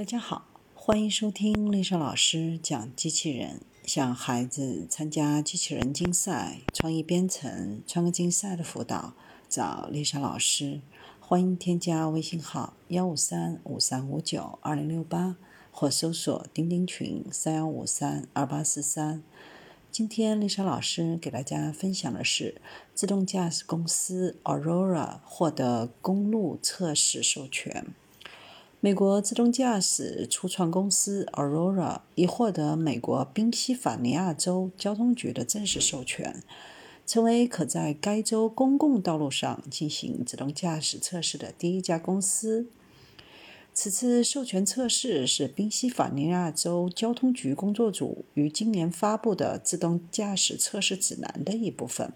大家好，欢迎收听丽莎老师讲机器人。想孩子参加机器人竞赛、创意编程、创客竞赛的辅导，找丽莎老师。欢迎添加微信号幺五三五三五九二零六八，或搜索钉钉群三幺五三二八四三。今天丽莎老师给大家分享的是，自动驾驶公司 Aurora 获得公路测试授权。美国自动驾驶初创公司 Aurora 已获得美国宾夕法尼亚州交通局的正式授权，成为可在该州公共道路上进行自动驾驶测试的第一家公司。此次授权测试是宾夕法尼亚州交通局工作组于今年发布的自动驾驶测试指南的一部分。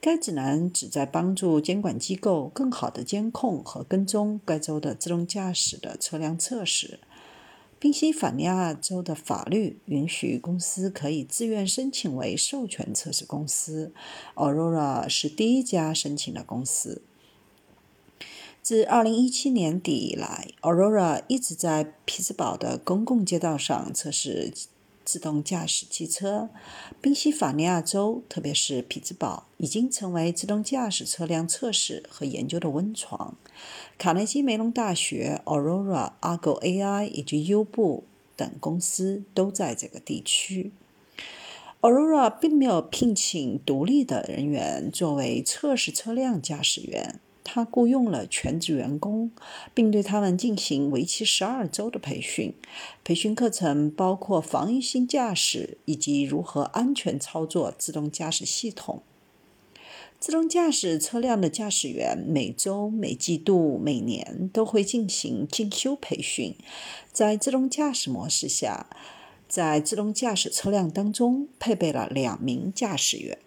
该指南旨在帮助监管机构更好地监控和跟踪该州的自动驾驶的车辆测试。宾夕法尼亚州的法律允许公司可以自愿申请为授权测试公司，Aurora 是第一家申请的公司。自2017年底以来，Aurora 一直在匹兹堡的公共街道上测试。自动驾驶汽车，宾夕法尼亚州，特别是匹兹堡，已经成为自动驾驶车辆测试和研究的温床。卡内基梅隆大学、Aurora、Argo AI 以及优步等公司都在这个地区。Aurora 并没有聘请独立的人员作为测试车辆驾驶员。他雇佣了全职员工，并对他们进行为期十二周的培训。培训课程包括防御性驾驶以及如何安全操作自动驾驶系统。自动驾驶车辆的驾驶员每周、每季度、每年都会进行进修培训。在自动驾驶模式下，在自动驾驶车辆当中配备了两名驾驶员。